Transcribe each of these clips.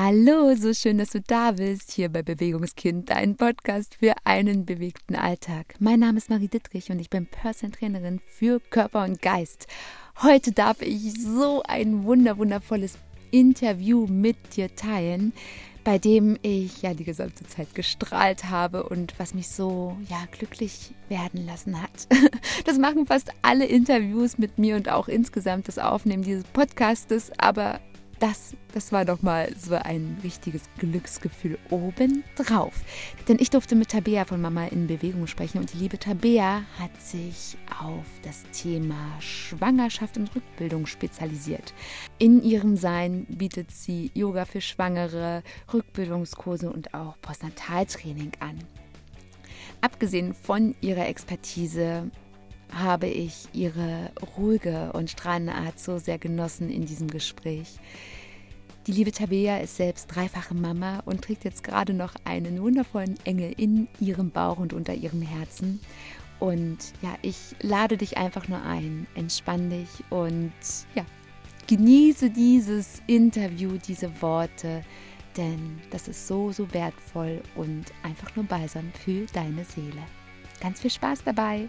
Hallo, so schön, dass du da bist, hier bei Bewegungskind, dein Podcast für einen bewegten Alltag. Mein Name ist Marie Dittrich und ich bin Personal Trainerin für Körper und Geist. Heute darf ich so ein wunder wundervolles Interview mit dir teilen, bei dem ich ja die gesamte Zeit gestrahlt habe und was mich so ja glücklich werden lassen hat. Das machen fast alle Interviews mit mir und auch insgesamt das Aufnehmen dieses Podcastes, aber das, das war doch mal so ein richtiges Glücksgefühl obendrauf. Denn ich durfte mit Tabea von Mama in Bewegung sprechen und die liebe Tabea hat sich auf das Thema Schwangerschaft und Rückbildung spezialisiert. In ihrem Sein bietet sie Yoga für Schwangere, Rückbildungskurse und auch Postnataltraining an. Abgesehen von ihrer Expertise habe ich ihre ruhige und strahlende Art so sehr genossen in diesem Gespräch. Die liebe Tabea ist selbst dreifache Mama und trägt jetzt gerade noch einen wundervollen Engel in ihrem Bauch und unter ihrem Herzen. Und ja, ich lade dich einfach nur ein, entspann dich und ja, genieße dieses Interview, diese Worte, denn das ist so, so wertvoll und einfach nur balsam für deine Seele. Ganz viel Spaß dabei!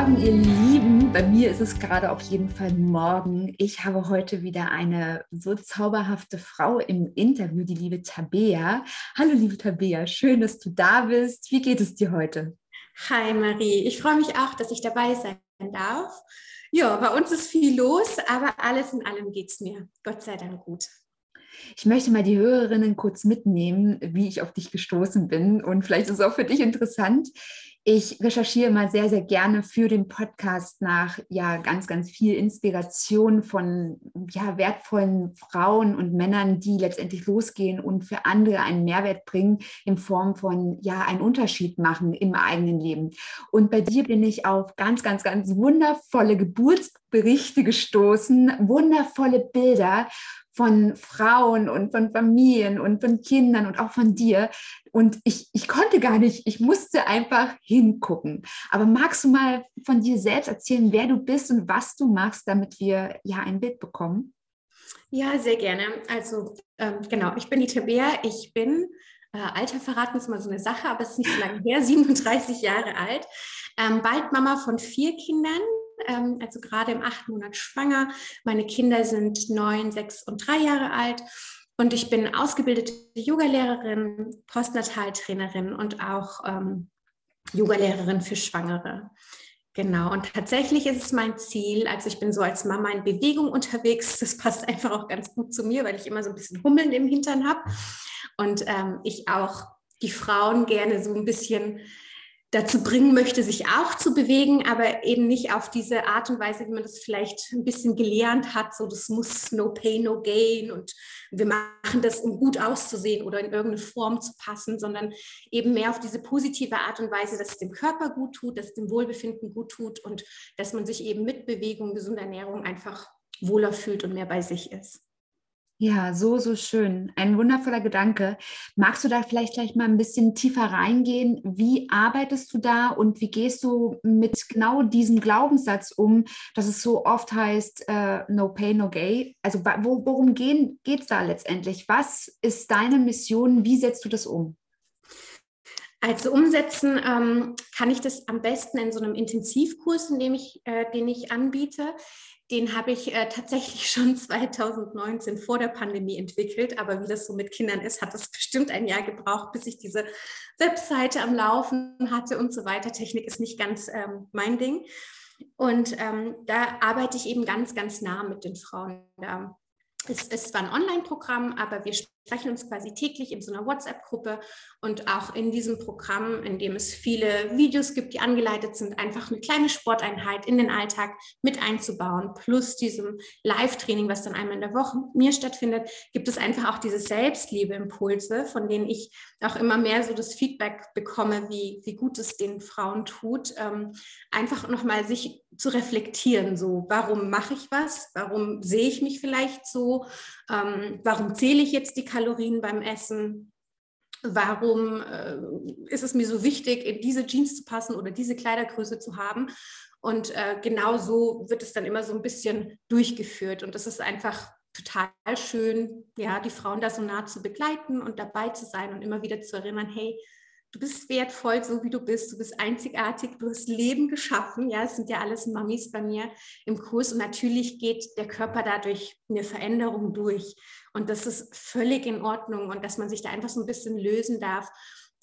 Morgen, ihr Lieben. Bei mir ist es gerade auf jeden Fall morgen. Ich habe heute wieder eine so zauberhafte Frau im Interview, die liebe Tabea. Hallo, liebe Tabea, schön, dass du da bist. Wie geht es dir heute? Hi, Marie. Ich freue mich auch, dass ich dabei sein darf. Ja, bei uns ist viel los, aber alles in allem geht es mir. Gott sei Dank gut. Ich möchte mal die Hörerinnen kurz mitnehmen, wie ich auf dich gestoßen bin. Und vielleicht ist es auch für dich interessant. Ich recherchiere mal sehr, sehr gerne für den Podcast nach ja ganz, ganz viel Inspiration von ja, wertvollen Frauen und Männern, die letztendlich losgehen und für andere einen Mehrwert bringen in Form von ja einen Unterschied machen im eigenen Leben. Und bei dir bin ich auf ganz, ganz, ganz wundervolle Geburtsberichte gestoßen, wundervolle Bilder von Frauen und von Familien und von Kindern und auch von dir. Und ich, ich konnte gar nicht, ich musste einfach hingucken. Aber magst du mal von dir selbst erzählen, wer du bist und was du machst, damit wir ja ein Bild bekommen? Ja, sehr gerne. Also ähm, genau, ich bin die Tabea, ich bin äh, Alter verraten ist mal so eine Sache, aber es ist nicht so lange her, 37 Jahre alt. Ähm, bald Mama von vier Kindern, ähm, also gerade im achten Monat schwanger. Meine Kinder sind neun, sechs und drei Jahre alt. Und ich bin ausgebildete Yogalehrerin, Postnataltrainerin und auch ähm, Yogalehrerin für Schwangere. Genau, und tatsächlich ist es mein Ziel, also ich bin so als Mama in Bewegung unterwegs, das passt einfach auch ganz gut zu mir, weil ich immer so ein bisschen Hummeln im Hintern habe und ähm, ich auch die Frauen gerne so ein bisschen dazu bringen möchte, sich auch zu bewegen, aber eben nicht auf diese Art und Weise, wie man das vielleicht ein bisschen gelernt hat, so das muss no pain, no gain und wir machen das, um gut auszusehen oder in irgendeine Form zu passen, sondern eben mehr auf diese positive Art und Weise, dass es dem Körper gut tut, dass es dem Wohlbefinden gut tut und dass man sich eben mit Bewegung, gesunder Ernährung einfach wohler fühlt und mehr bei sich ist. Ja, so, so schön. Ein wundervoller Gedanke. Magst du da vielleicht gleich mal ein bisschen tiefer reingehen? Wie arbeitest du da und wie gehst du mit genau diesem Glaubenssatz um, dass es so oft heißt, uh, no pain, no gain? Also wo, worum geht es da letztendlich? Was ist deine Mission? Wie setzt du das um? Also umsetzen ähm, kann ich das am besten in so einem Intensivkurs, in dem ich, äh, den ich anbiete den habe ich äh, tatsächlich schon 2019 vor der Pandemie entwickelt. Aber wie das so mit Kindern ist, hat das bestimmt ein Jahr gebraucht, bis ich diese Webseite am Laufen hatte und so weiter. Technik ist nicht ganz ähm, mein Ding. Und ähm, da arbeite ich eben ganz, ganz nah mit den Frauen. Da es ist zwar ein Online-Programm, aber wir sprechen uns quasi täglich in so einer WhatsApp-Gruppe und auch in diesem Programm, in dem es viele Videos gibt, die angeleitet sind, einfach eine kleine Sporteinheit in den Alltag mit einzubauen, plus diesem Live-Training, was dann einmal in der Woche mir stattfindet, gibt es einfach auch diese Selbstliebe-Impulse, von denen ich auch immer mehr so das Feedback bekomme, wie, wie gut es den Frauen tut, ähm, einfach nochmal sich zu reflektieren, so warum mache ich was, warum sehe ich mich vielleicht so, ähm, warum zähle ich jetzt die Kalorien beim Essen, warum äh, ist es mir so wichtig, in diese Jeans zu passen oder diese Kleidergröße zu haben. Und äh, genau so wird es dann immer so ein bisschen durchgeführt. Und das ist einfach total schön, ja, die Frauen da so nah zu begleiten und dabei zu sein und immer wieder zu erinnern, hey, du bist wertvoll, so wie du bist, du bist einzigartig, du hast Leben geschaffen, ja, es sind ja alles Mamis bei mir im Kurs. Und natürlich geht der Körper dadurch eine Veränderung durch. Und das ist völlig in Ordnung. Und dass man sich da einfach so ein bisschen lösen darf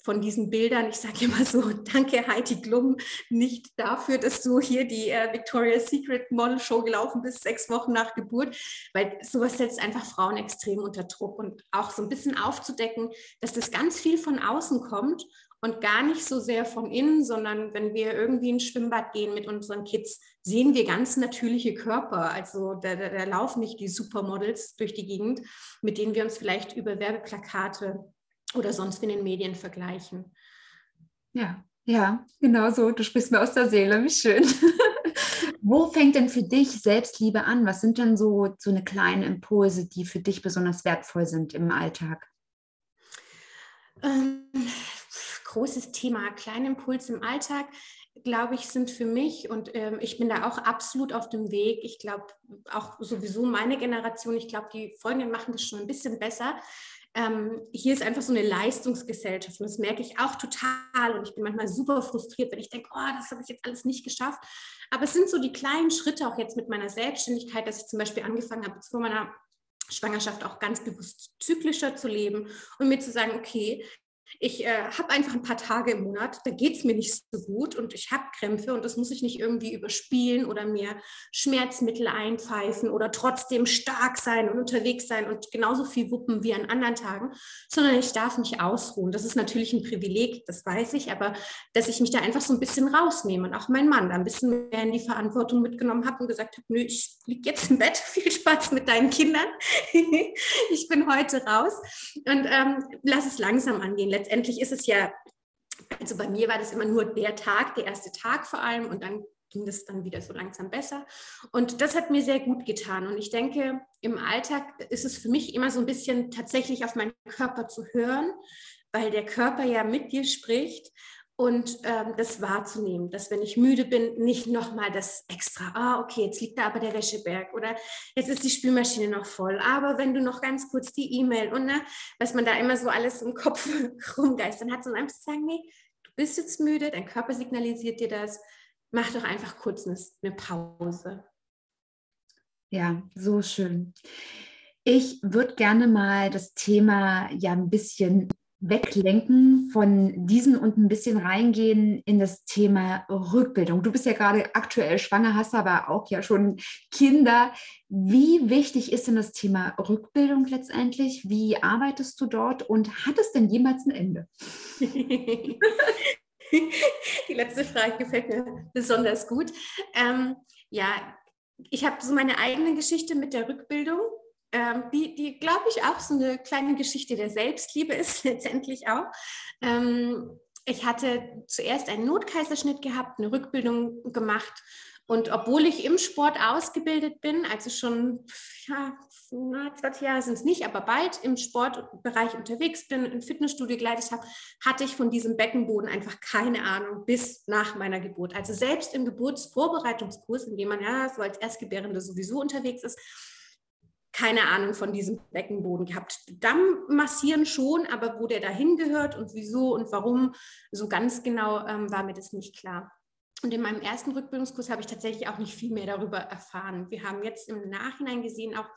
von diesen Bildern. Ich sage immer so, danke Heidi Glum, nicht dafür, dass du hier die äh, Victoria's Secret Model Show gelaufen bist, sechs Wochen nach Geburt, weil sowas setzt einfach Frauen extrem unter Druck und auch so ein bisschen aufzudecken, dass das ganz viel von außen kommt und gar nicht so sehr von innen, sondern wenn wir irgendwie ins Schwimmbad gehen mit unseren Kids, sehen wir ganz natürliche Körper. Also da, da, da laufen nicht die Supermodels durch die Gegend, mit denen wir uns vielleicht über Werbeplakate oder sonst in den Medien vergleichen. Ja, ja, genau so. Du sprichst mir aus der Seele, wie schön. Wo fängt denn für dich Selbstliebe an? Was sind denn so, so eine kleine Impulse, die für dich besonders wertvoll sind im Alltag? Ähm, großes Thema, kleine Impulse im Alltag, glaube ich, sind für mich und ähm, ich bin da auch absolut auf dem Weg. Ich glaube auch sowieso meine Generation, ich glaube, die Folgenden machen das schon ein bisschen besser ähm, hier ist einfach so eine Leistungsgesellschaft und das merke ich auch total und ich bin manchmal super frustriert, wenn ich denke, oh, das habe ich jetzt alles nicht geschafft. Aber es sind so die kleinen Schritte auch jetzt mit meiner Selbstständigkeit, dass ich zum Beispiel angefangen habe, vor meiner Schwangerschaft auch ganz bewusst zyklischer zu leben und mir zu sagen, okay, ich äh, habe einfach ein paar Tage im Monat, da geht es mir nicht so gut und ich habe Krämpfe und das muss ich nicht irgendwie überspielen oder mir Schmerzmittel einpfeifen oder trotzdem stark sein und unterwegs sein und genauso viel wuppen wie an anderen Tagen, sondern ich darf mich ausruhen. Das ist natürlich ein Privileg, das weiß ich, aber dass ich mich da einfach so ein bisschen rausnehme und auch mein Mann da ein bisschen mehr in die Verantwortung mitgenommen habe und gesagt habe, nö, ich liege jetzt im Bett, viel Spaß mit deinen Kindern, ich bin heute raus und ähm, lass es langsam angehen letztendlich ist es ja, also bei mir war das immer nur der Tag, der erste Tag vor allem und dann ging das dann wieder so langsam besser. Und das hat mir sehr gut getan. Und ich denke, im Alltag ist es für mich immer so ein bisschen tatsächlich auf meinen Körper zu hören, weil der Körper ja mit dir spricht und ähm, das wahrzunehmen, dass wenn ich müde bin, nicht nochmal das extra, ah, okay, jetzt liegt da aber der Wäscheberg oder jetzt ist die Spülmaschine noch voll, aber wenn du noch ganz kurz die E-Mail und ne, was man da immer so alles im Kopf rumgeistern hat, sondern einfach zu sagen, nee, du bist jetzt müde, dein Körper signalisiert dir das, mach doch einfach kurz eine, eine Pause. Ja, so schön. Ich würde gerne mal das Thema ja ein bisschen weglenken von diesen und ein bisschen reingehen in das Thema Rückbildung. Du bist ja gerade aktuell schwanger, hast aber auch ja schon Kinder. Wie wichtig ist denn das Thema Rückbildung letztendlich? Wie arbeitest du dort und hat es denn jemals ein Ende? Die letzte Frage gefällt mir besonders gut. Ähm, ja, ich habe so meine eigene Geschichte mit der Rückbildung ähm, die, die glaube ich, auch so eine kleine Geschichte der Selbstliebe ist, letztendlich auch. Ähm, ich hatte zuerst einen Notkaiserschnitt gehabt, eine Rückbildung gemacht. Und obwohl ich im Sport ausgebildet bin, also schon ja, 20 Jahre sind es nicht, aber bald im Sportbereich unterwegs bin, ein Fitnessstudio geleitet habe, hatte ich von diesem Beckenboden einfach keine Ahnung bis nach meiner Geburt. Also selbst im Geburtsvorbereitungskurs, in dem man ja so als Erstgebärende sowieso unterwegs ist, keine Ahnung von diesem Beckenboden gehabt. Damm massieren schon, aber wo der dahin gehört und wieso und warum, so ganz genau ähm, war mir das nicht klar. Und in meinem ersten Rückbildungskurs habe ich tatsächlich auch nicht viel mehr darüber erfahren. Wir haben jetzt im Nachhinein gesehen, auch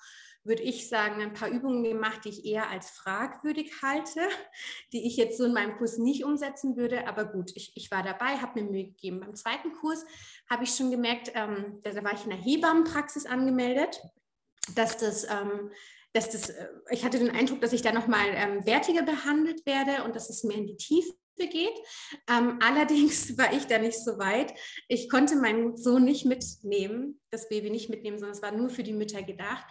würde ich sagen, ein paar Übungen gemacht, die ich eher als fragwürdig halte, die ich jetzt so in meinem Kurs nicht umsetzen würde. Aber gut, ich, ich war dabei, habe mir Mühe gegeben. Beim zweiten Kurs habe ich schon gemerkt, ähm, da, da war ich in der Hebammenpraxis angemeldet dass das ähm, dass das, äh, ich hatte den Eindruck, dass ich da nochmal ähm, wertiger behandelt werde und dass es mehr in die Tiefe geht. Ähm, allerdings war ich da nicht so weit. Ich konnte meinen Sohn nicht mitnehmen, das Baby nicht mitnehmen, sondern es war nur für die Mütter gedacht.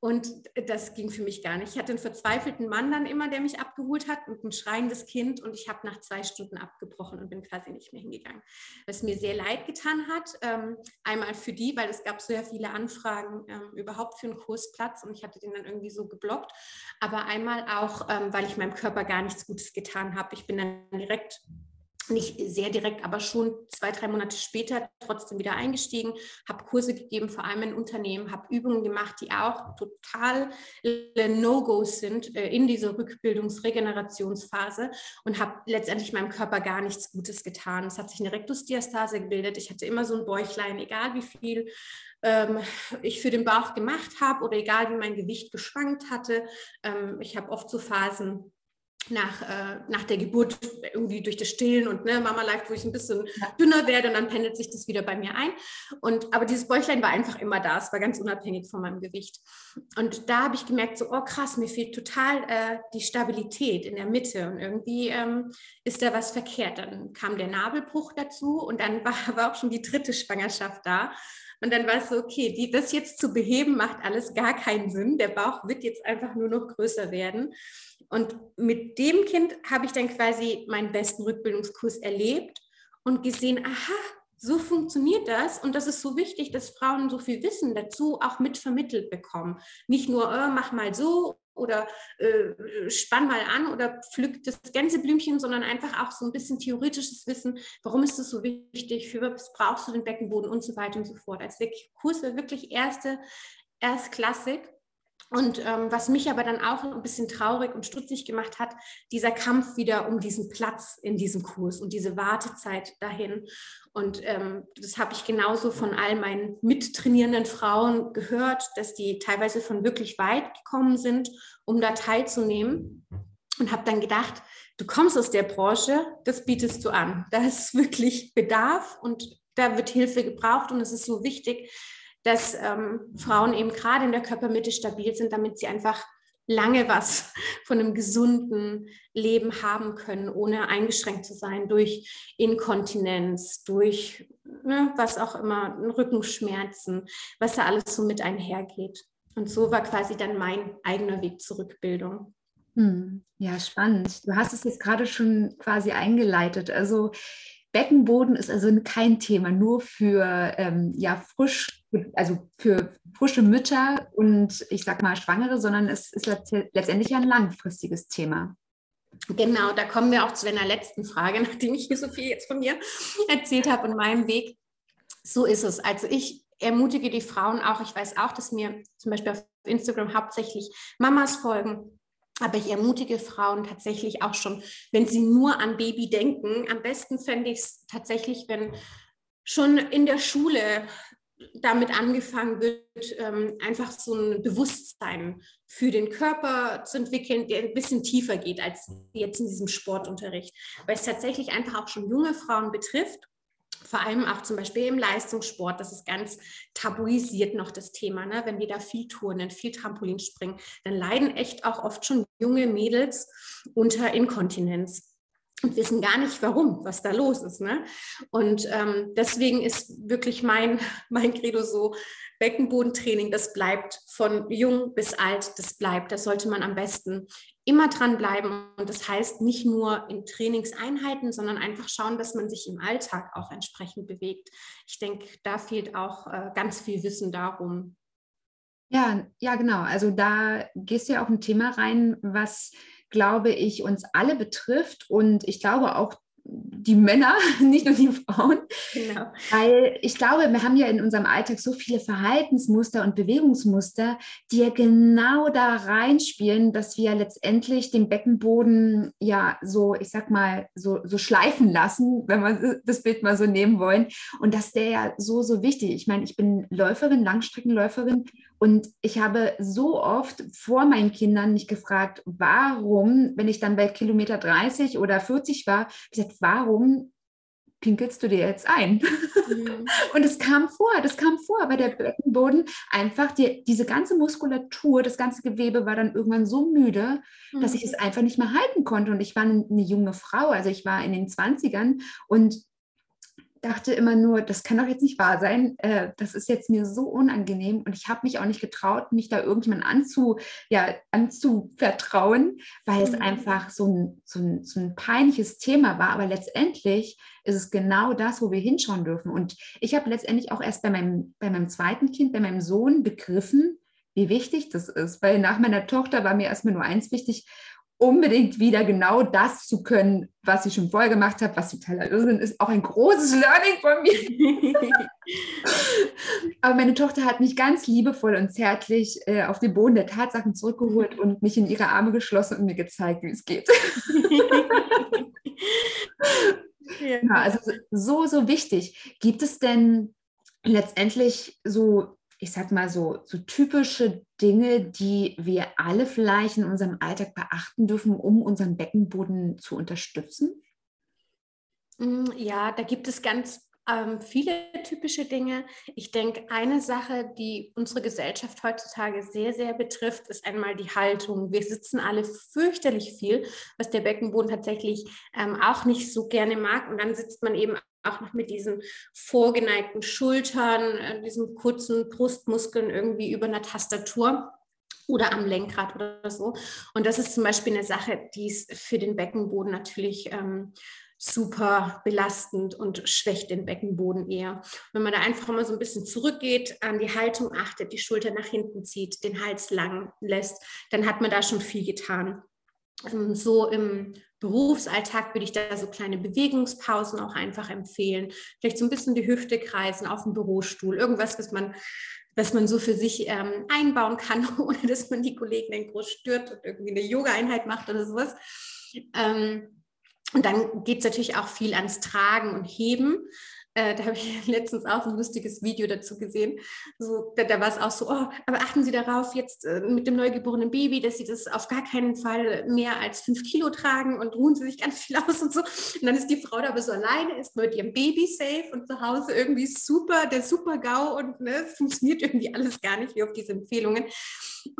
Und das ging für mich gar nicht. Ich hatte einen verzweifelten Mann dann immer, der mich abgeholt hat und ein schreiendes Kind. Und ich habe nach zwei Stunden abgebrochen und bin quasi nicht mehr hingegangen. Was mir sehr leid getan hat. Ähm, einmal für die, weil es gab sehr viele Anfragen ähm, überhaupt für einen Kursplatz und ich hatte den dann irgendwie so geblockt. Aber einmal auch, ähm, weil ich meinem Körper gar nichts Gutes getan habe. Ich bin dann direkt nicht sehr direkt, aber schon zwei, drei Monate später trotzdem wieder eingestiegen, habe Kurse gegeben, vor allem in Unternehmen, habe Übungen gemacht, die auch total No-Gos sind äh, in dieser Rückbildungsregenerationsphase und habe letztendlich meinem Körper gar nichts Gutes getan. Es hat sich eine Rektusdiastase gebildet. Ich hatte immer so ein Bäuchlein, egal wie viel ähm, ich für den Bauch gemacht habe oder egal wie mein Gewicht geschwankt hatte. Ähm, ich habe oft so Phasen, nach, äh, nach der Geburt irgendwie durch das Stillen und ne, Mama Life, wo ich ein bisschen ja. dünner werde und dann pendelt sich das wieder bei mir ein. Und aber dieses Bäuchlein war einfach immer da, es war ganz unabhängig von meinem Gewicht. Und da habe ich gemerkt, so, oh krass, mir fehlt total äh, die Stabilität in der Mitte und irgendwie ähm, ist da was verkehrt. Dann kam der Nabelbruch dazu und dann war, war auch schon die dritte Schwangerschaft da. Und dann war es so, okay, die, das jetzt zu beheben, macht alles gar keinen Sinn. Der Bauch wird jetzt einfach nur noch größer werden. Und mit dem Kind habe ich dann quasi meinen besten Rückbildungskurs erlebt und gesehen, aha, so funktioniert das und das ist so wichtig, dass Frauen so viel Wissen dazu auch mitvermittelt bekommen. Nicht nur, äh, mach mal so oder äh, spann mal an oder pflück das Gänseblümchen, sondern einfach auch so ein bisschen theoretisches Wissen, warum ist das so wichtig, für was brauchst du den Beckenboden und so weiter und so fort. Als wirklich Kurse wirklich erste, Erstklassik. Und ähm, was mich aber dann auch ein bisschen traurig und stutzig gemacht hat, dieser Kampf wieder um diesen Platz in diesem Kurs und diese Wartezeit dahin. Und ähm, das habe ich genauso von all meinen mittrainierenden Frauen gehört, dass die teilweise von wirklich weit gekommen sind, um da teilzunehmen. Und habe dann gedacht, du kommst aus der Branche, das bietest du an. Da ist wirklich Bedarf und da wird Hilfe gebraucht und es ist so wichtig, dass ähm, Frauen eben gerade in der Körpermitte stabil sind, damit sie einfach lange was von einem gesunden Leben haben können, ohne eingeschränkt zu sein durch Inkontinenz, durch ne, was auch immer, Rückenschmerzen, was da alles so mit einhergeht. Und so war quasi dann mein eigener Weg zur Rückbildung. Hm, ja, spannend. Du hast es jetzt gerade schon quasi eingeleitet. Also Beckenboden ist also kein Thema, nur für ähm, ja, frisch, also für frische Mütter und ich sag mal Schwangere, sondern es ist letztendlich ein langfristiges Thema. Genau, da kommen wir auch zu deiner letzten Frage, nachdem ich hier so viel jetzt von mir erzählt habe und meinem Weg. So ist es. Also ich ermutige die Frauen auch. Ich weiß auch, dass mir zum Beispiel auf Instagram hauptsächlich Mamas folgen, aber ich ermutige Frauen tatsächlich auch schon, wenn sie nur an Baby denken. Am besten fände ich es tatsächlich, wenn schon in der Schule damit angefangen wird, ähm, einfach so ein Bewusstsein für den Körper zu entwickeln, der ein bisschen tiefer geht als jetzt in diesem Sportunterricht, weil es tatsächlich einfach auch schon junge Frauen betrifft vor allem auch zum Beispiel im Leistungssport, das ist ganz tabuisiert noch das Thema. Ne? Wenn wir da viel turnen, viel Trampolin springen, dann leiden echt auch oft schon junge Mädels unter Inkontinenz und wissen gar nicht, warum, was da los ist. Ne? Und ähm, deswegen ist wirklich mein, mein Credo so, Beckenbodentraining, das bleibt von jung bis alt, das bleibt. Das sollte man am besten immer dranbleiben. Und das heißt nicht nur in Trainingseinheiten, sondern einfach schauen, dass man sich im Alltag auch entsprechend bewegt. Ich denke, da fehlt auch äh, ganz viel Wissen darum. Ja, ja, genau. Also da gehst du ja auch ein Thema rein, was glaube ich, uns alle betrifft und ich glaube auch die Männer, nicht nur die Frauen. Genau. Weil ich glaube, wir haben ja in unserem Alltag so viele Verhaltensmuster und Bewegungsmuster, die ja genau da reinspielen, dass wir letztendlich den Beckenboden ja so, ich sag mal, so, so schleifen lassen, wenn wir das Bild mal so nehmen wollen. Und dass der ja so, so wichtig. Ich meine, ich bin Läuferin, Langstreckenläuferin und ich habe so oft vor meinen Kindern mich gefragt, warum, wenn ich dann bei Kilometer 30 oder 40 war, gesagt, warum pinkelst du dir jetzt ein? Mhm. Und es kam vor, das kam vor, weil der Beckenboden einfach, die, diese ganze Muskulatur, das ganze Gewebe war dann irgendwann so müde, mhm. dass ich es einfach nicht mehr halten konnte. Und ich war eine, eine junge Frau, also ich war in den 20ern und dachte immer nur, das kann doch jetzt nicht wahr sein. Äh, das ist jetzt mir so unangenehm und ich habe mich auch nicht getraut, mich da irgendjemand anzu, ja, anzuvertrauen, weil es mhm. einfach so ein, so, ein, so ein peinliches Thema war. Aber letztendlich ist es genau das, wo wir hinschauen dürfen. Und ich habe letztendlich auch erst bei meinem, bei meinem zweiten Kind, bei meinem Sohn begriffen, wie wichtig das ist. Weil nach meiner Tochter war mir erstmal nur eins wichtig, unbedingt wieder genau das zu können, was ich schon vorher gemacht habe, was totaler Irrsinn ist, auch ein großes Learning von mir. Aber meine Tochter hat mich ganz liebevoll und zärtlich äh, auf den Boden der Tatsachen zurückgeholt und mich in ihre Arme geschlossen und mir gezeigt, wie es geht. ja. ja, also so, so wichtig. Gibt es denn letztendlich so ich sag mal so, so typische Dinge, die wir alle vielleicht in unserem Alltag beachten dürfen, um unseren Beckenboden zu unterstützen? Mm, ja, da gibt es ganz ähm, viele typische Dinge. Ich denke, eine Sache, die unsere Gesellschaft heutzutage sehr, sehr betrifft, ist einmal die Haltung. Wir sitzen alle fürchterlich viel, was der Beckenboden tatsächlich ähm, auch nicht so gerne mag. Und dann sitzt man eben auch noch mit diesen vorgeneigten Schultern, äh, diesen kurzen Brustmuskeln irgendwie über einer Tastatur oder am Lenkrad oder so. Und das ist zum Beispiel eine Sache, die ist für den Beckenboden natürlich ähm, super belastend und schwächt den Beckenboden eher. Wenn man da einfach mal so ein bisschen zurückgeht, an die Haltung achtet, die Schulter nach hinten zieht, den Hals lang lässt, dann hat man da schon viel getan. Ähm, so im Berufsalltag würde ich da so kleine Bewegungspausen auch einfach empfehlen. Vielleicht so ein bisschen die Hüfte kreisen auf dem Bürostuhl. Irgendwas, was man, was man so für sich ähm, einbauen kann, ohne dass man die Kollegen dann groß stört und irgendwie eine Yoga-Einheit macht oder sowas. Ähm, und dann geht es natürlich auch viel ans Tragen und Heben. Äh, da habe ich letztens auch ein lustiges Video dazu gesehen. So, da, da war es auch so, oh, aber achten Sie darauf jetzt äh, mit dem neugeborenen Baby, dass Sie das auf gar keinen Fall mehr als fünf Kilo tragen und ruhen Sie sich ganz viel aus und so. Und dann ist die Frau da aber so alleine, ist mit ihrem Baby safe und zu Hause irgendwie super, der super GAU und ne, es funktioniert irgendwie alles gar nicht wie auf diese Empfehlungen.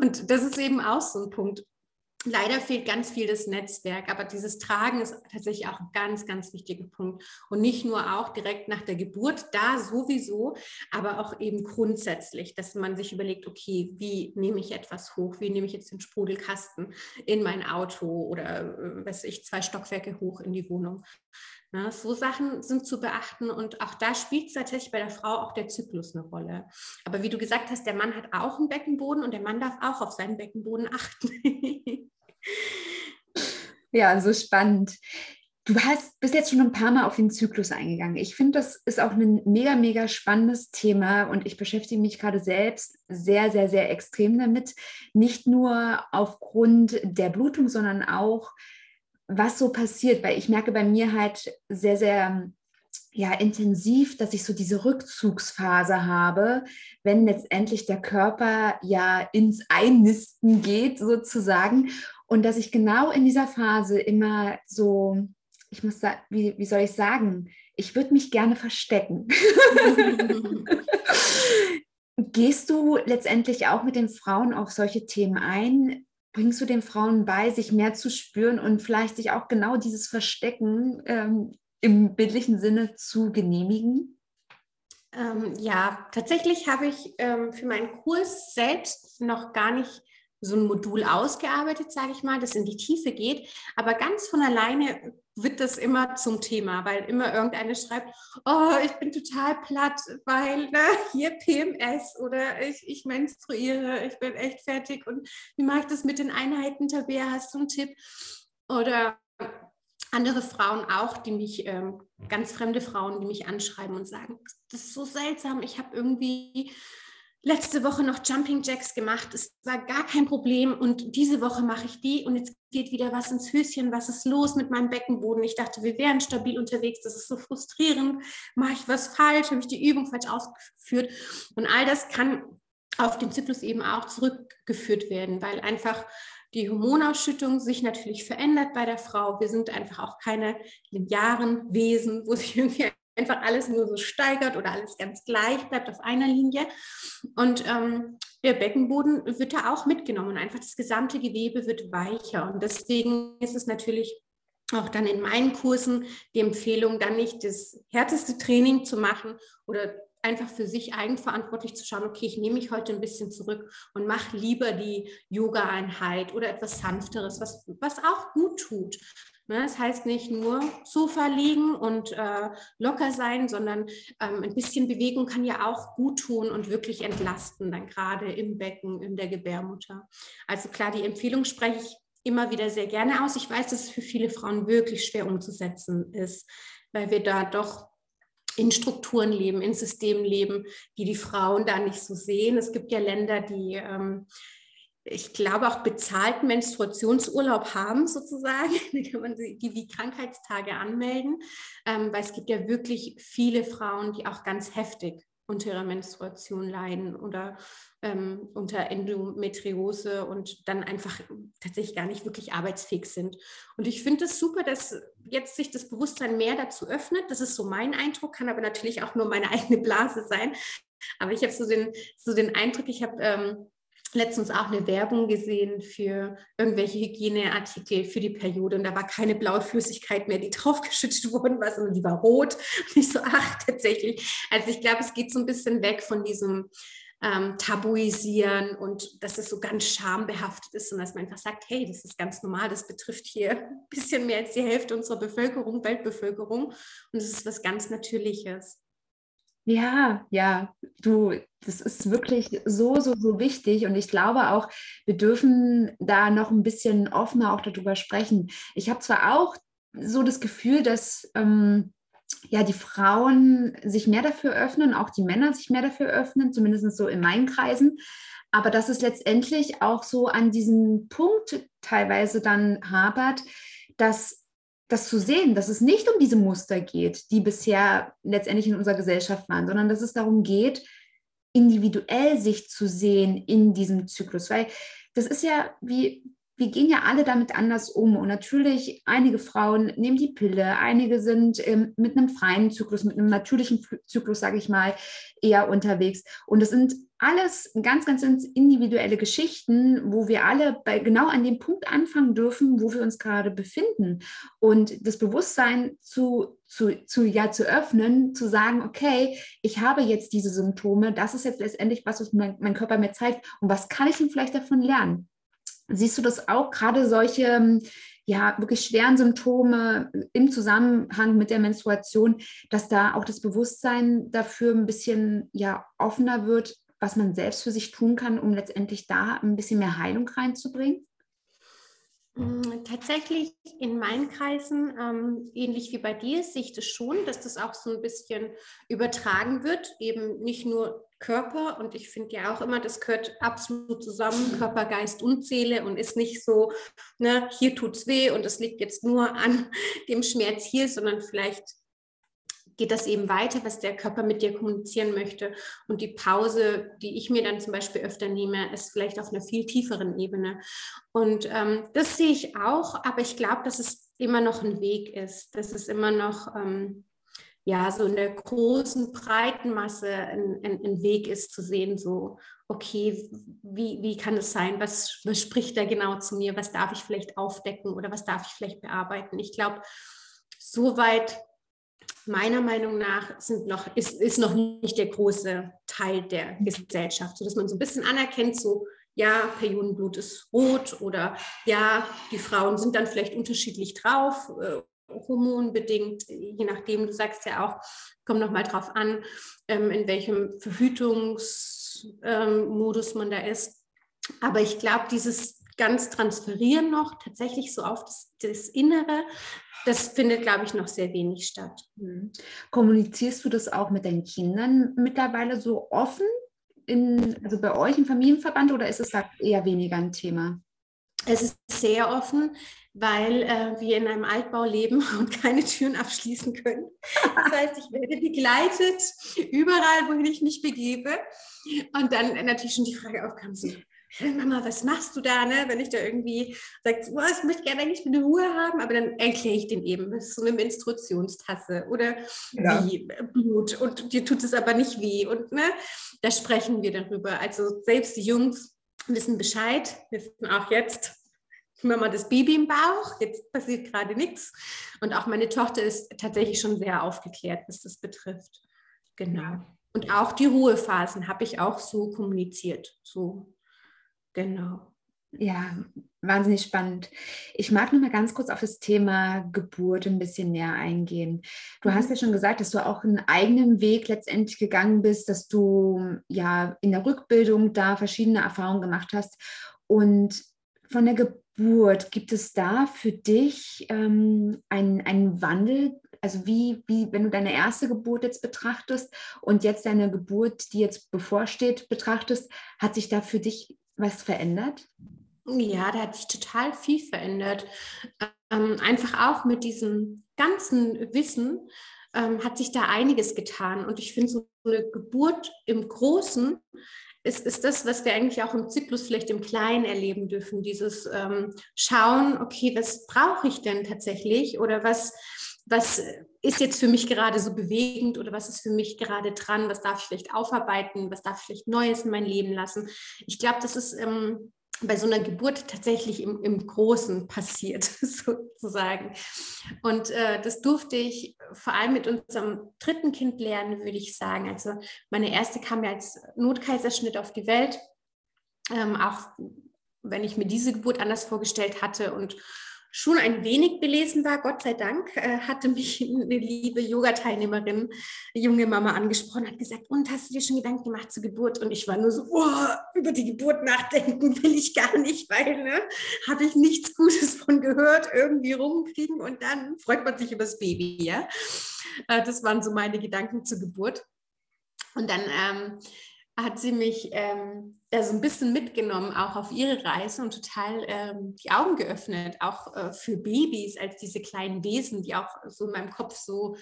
Und das ist eben auch so ein Punkt. Leider fehlt ganz viel das Netzwerk, aber dieses Tragen ist tatsächlich auch ein ganz, ganz wichtiger Punkt. Und nicht nur auch direkt nach der Geburt, da sowieso, aber auch eben grundsätzlich, dass man sich überlegt, okay, wie nehme ich etwas hoch? Wie nehme ich jetzt den Sprudelkasten in mein Auto oder, äh, weiß ich, zwei Stockwerke hoch in die Wohnung? Na, so Sachen sind zu beachten und auch da spielt tatsächlich bei der Frau auch der Zyklus eine Rolle. Aber wie du gesagt hast, der Mann hat auch einen Beckenboden und der Mann darf auch auf seinen Beckenboden achten. ja, so spannend. Du hast bis jetzt schon ein paar Mal auf den Zyklus eingegangen. Ich finde, das ist auch ein mega, mega spannendes Thema und ich beschäftige mich gerade selbst sehr, sehr, sehr extrem damit. Nicht nur aufgrund der Blutung, sondern auch, was so passiert, weil ich merke bei mir halt sehr, sehr ja, intensiv, dass ich so diese Rückzugsphase habe, wenn letztendlich der Körper ja ins Einnisten geht sozusagen und dass ich genau in dieser Phase immer so, ich muss sagen, wie, wie soll ich sagen, ich würde mich gerne verstecken. Gehst du letztendlich auch mit den Frauen auf solche Themen ein? Bringst du den Frauen bei, sich mehr zu spüren und vielleicht sich auch genau dieses Verstecken ähm, im bildlichen Sinne zu genehmigen? Ähm, ja, tatsächlich habe ich ähm, für meinen Kurs selbst noch gar nicht so ein Modul ausgearbeitet, sage ich mal, das in die Tiefe geht. Aber ganz von alleine wird das immer zum Thema, weil immer irgendeine schreibt, oh, ich bin total platt, weil ne, hier PMS oder ich, ich menstruiere, ich bin echt fertig und wie mache ich das mit den Einheiten, Tabea, hast du einen Tipp? Oder andere Frauen auch, die mich, ähm, ganz fremde Frauen, die mich anschreiben und sagen, das ist so seltsam, ich habe irgendwie letzte Woche noch Jumping Jacks gemacht, es war gar kein Problem und diese Woche mache ich die und jetzt geht wieder was ins Höschen, was ist los mit meinem Beckenboden? Ich dachte, wir wären stabil unterwegs, das ist so frustrierend, mache ich was falsch, habe ich die Übung falsch ausgeführt? Und all das kann auf den Zyklus eben auch zurückgeführt werden, weil einfach die Hormonausschüttung sich natürlich verändert bei der Frau. Wir sind einfach auch keine linearen Wesen, wo sich irgendwie einfach alles nur so steigert oder alles ganz gleich bleibt auf einer Linie. Und ähm, der Beckenboden wird da auch mitgenommen. Einfach das gesamte Gewebe wird weicher. Und deswegen ist es natürlich auch dann in meinen Kursen die Empfehlung, dann nicht das härteste Training zu machen oder einfach für sich eigenverantwortlich zu schauen, okay, ich nehme mich heute ein bisschen zurück und mache lieber die Yoga-Einheit oder etwas Sanfteres, was, was auch gut tut. Ne, das heißt nicht nur Sofa liegen und äh, locker sein, sondern ähm, ein bisschen Bewegung kann ja auch gut tun und wirklich entlasten, dann gerade im Becken, in der Gebärmutter. Also klar, die Empfehlung spreche ich immer wieder sehr gerne aus. Ich weiß, dass es für viele Frauen wirklich schwer umzusetzen ist, weil wir da doch in Strukturen leben, in Systemen leben, die die Frauen da nicht so sehen. Es gibt ja Länder, die ähm, ich glaube, auch bezahlten Menstruationsurlaub haben, sozusagen. Da kann man die wie Krankheitstage anmelden, ähm, weil es gibt ja wirklich viele Frauen, die auch ganz heftig unter ihrer Menstruation leiden oder ähm, unter Endometriose und dann einfach tatsächlich gar nicht wirklich arbeitsfähig sind. Und ich finde es super, dass jetzt sich das Bewusstsein mehr dazu öffnet. Das ist so mein Eindruck, kann aber natürlich auch nur meine eigene Blase sein. Aber ich habe so den, so den Eindruck, ich habe ähm, letztens auch eine Werbung gesehen für irgendwelche Hygieneartikel für die Periode und da war keine blaue Flüssigkeit mehr, die draufgeschüttet worden war, sondern die war rot. Und ich so, ach, tatsächlich. Also ich glaube, es geht so ein bisschen weg von diesem ähm, Tabuisieren und dass es so ganz schambehaftet ist und dass man einfach sagt, hey, das ist ganz normal, das betrifft hier ein bisschen mehr als die Hälfte unserer Bevölkerung, Weltbevölkerung und es ist was ganz Natürliches. Ja, ja, du, das ist wirklich so, so, so wichtig. Und ich glaube auch, wir dürfen da noch ein bisschen offener auch darüber sprechen. Ich habe zwar auch so das Gefühl, dass ähm, ja die Frauen sich mehr dafür öffnen, auch die Männer sich mehr dafür öffnen, zumindest so in meinen Kreisen. Aber dass es letztendlich auch so an diesem Punkt teilweise dann hapert, dass das zu sehen, dass es nicht um diese Muster geht, die bisher letztendlich in unserer Gesellschaft waren, sondern dass es darum geht, individuell sich zu sehen in diesem Zyklus. Weil das ist ja wie, wir gehen ja alle damit anders um. Und natürlich, einige Frauen nehmen die Pille, einige sind ähm, mit einem freien Zyklus, mit einem natürlichen Zyklus, sage ich mal, eher unterwegs. Und das sind alles ganz, ganz individuelle Geschichten, wo wir alle bei genau an dem Punkt anfangen dürfen, wo wir uns gerade befinden. Und das Bewusstsein zu, zu, zu, ja, zu öffnen, zu sagen, okay, ich habe jetzt diese Symptome, das ist jetzt letztendlich was, was mein, mein Körper mir zeigt und was kann ich denn vielleicht davon lernen? Siehst du das auch, gerade solche ja, wirklich schweren Symptome im Zusammenhang mit der Menstruation, dass da auch das Bewusstsein dafür ein bisschen ja, offener wird, was man selbst für sich tun kann, um letztendlich da ein bisschen mehr Heilung reinzubringen? Mm, tatsächlich in meinen Kreisen, ähm, ähnlich wie bei dir, sehe ich das schon, dass das auch so ein bisschen übertragen wird, eben nicht nur Körper. Und ich finde ja auch immer, das gehört absolut zusammen, Körper, Geist und Seele und ist nicht so, ne, hier es weh und es liegt jetzt nur an dem Schmerz hier, sondern vielleicht geht das eben weiter, was der Körper mit dir kommunizieren möchte. Und die Pause, die ich mir dann zum Beispiel öfter nehme, ist vielleicht auf einer viel tieferen Ebene. Und ähm, das sehe ich auch, aber ich glaube, dass es immer noch ein Weg ist, dass es immer noch ähm, ja so in der großen breiten Masse ein, ein, ein, Weg ist zu sehen, so okay, wie, wie kann es sein, was, was spricht da genau zu mir, was darf ich vielleicht aufdecken oder was darf ich vielleicht bearbeiten. Ich glaube, soweit meiner Meinung nach sind noch, ist, ist noch nicht der große Teil der Gesellschaft, sodass man so ein bisschen anerkennt, so ja, Periodenblut ist rot oder ja, die Frauen sind dann vielleicht unterschiedlich drauf, äh, hormonbedingt, je nachdem, du sagst ja auch, kommt nochmal drauf an, ähm, in welchem Verhütungsmodus ähm, man da ist. Aber ich glaube, dieses ganz Transferieren noch tatsächlich so auf das, das Innere, das findet, glaube ich, noch sehr wenig statt. Mhm. Kommunizierst du das auch mit deinen Kindern mittlerweile so offen, in, also bei euch im Familienverband, oder ist es da eher weniger ein Thema? Es ist sehr offen, weil äh, wir in einem Altbau leben und keine Türen abschließen können. Das heißt, ich werde begleitet überall, wohin ich mich begebe. Und dann natürlich schon die Frage aufkam, Mama, was machst du da, ne? wenn ich da irgendwie sage, oh, ich möchte gerne eigentlich eine Ruhe haben, aber dann erkläre ich den eben, das ist so eine Menstruationstasse oder ja. wie Blut und dir tut es aber nicht weh und ne, da sprechen wir darüber. Also selbst die Jungs wissen Bescheid, wissen auch jetzt, Mama das Baby im Bauch, jetzt passiert gerade nichts und auch meine Tochter ist tatsächlich schon sehr aufgeklärt, was das betrifft. Genau. Und auch die Ruhephasen habe ich auch so kommuniziert, so Genau. Ja, wahnsinnig spannend. Ich mag noch mal ganz kurz auf das Thema Geburt ein bisschen näher eingehen. Du hast mhm. ja schon gesagt, dass du auch einen eigenen Weg letztendlich gegangen bist, dass du ja in der Rückbildung da verschiedene Erfahrungen gemacht hast. Und von der Geburt, gibt es da für dich ähm, einen, einen Wandel? Also wie, wie, wenn du deine erste Geburt jetzt betrachtest und jetzt deine Geburt, die jetzt bevorsteht, betrachtest, hat sich da für dich was verändert? Ja, da hat sich total viel verändert. Ähm, einfach auch mit diesem ganzen Wissen ähm, hat sich da einiges getan. Und ich finde, so eine Geburt im Großen ist, ist das, was wir eigentlich auch im Zyklus vielleicht im Kleinen erleben dürfen. Dieses ähm, Schauen, okay, was brauche ich denn tatsächlich? Oder was, was ist jetzt für mich gerade so bewegend oder was ist für mich gerade dran, was darf ich vielleicht aufarbeiten, was darf ich vielleicht Neues in mein Leben lassen. Ich glaube, das ist ähm, bei so einer Geburt tatsächlich im, im Großen passiert, sozusagen. Und äh, das durfte ich vor allem mit unserem dritten Kind lernen, würde ich sagen. Also meine erste kam ja als Notkaiserschnitt auf die Welt, ähm, auch wenn ich mir diese Geburt anders vorgestellt hatte und schon ein wenig belesen war, Gott sei Dank, äh, hatte mich eine liebe Yoga-Teilnehmerin, junge Mama angesprochen, hat gesagt, und hast du dir schon Gedanken gemacht zur Geburt? Und ich war nur so, oh, über die Geburt nachdenken will ich gar nicht, weil ne, habe ich nichts Gutes von gehört, irgendwie rumkriegen und dann freut man sich über das Baby, ja. Äh, das waren so meine Gedanken zur Geburt. Und dann ähm, hat sie mich ähm, da so ein bisschen mitgenommen, auch auf ihre Reise und total ähm, die Augen geöffnet, auch äh, für Babys als diese kleinen Wesen, die auch so in meinem Kopf so,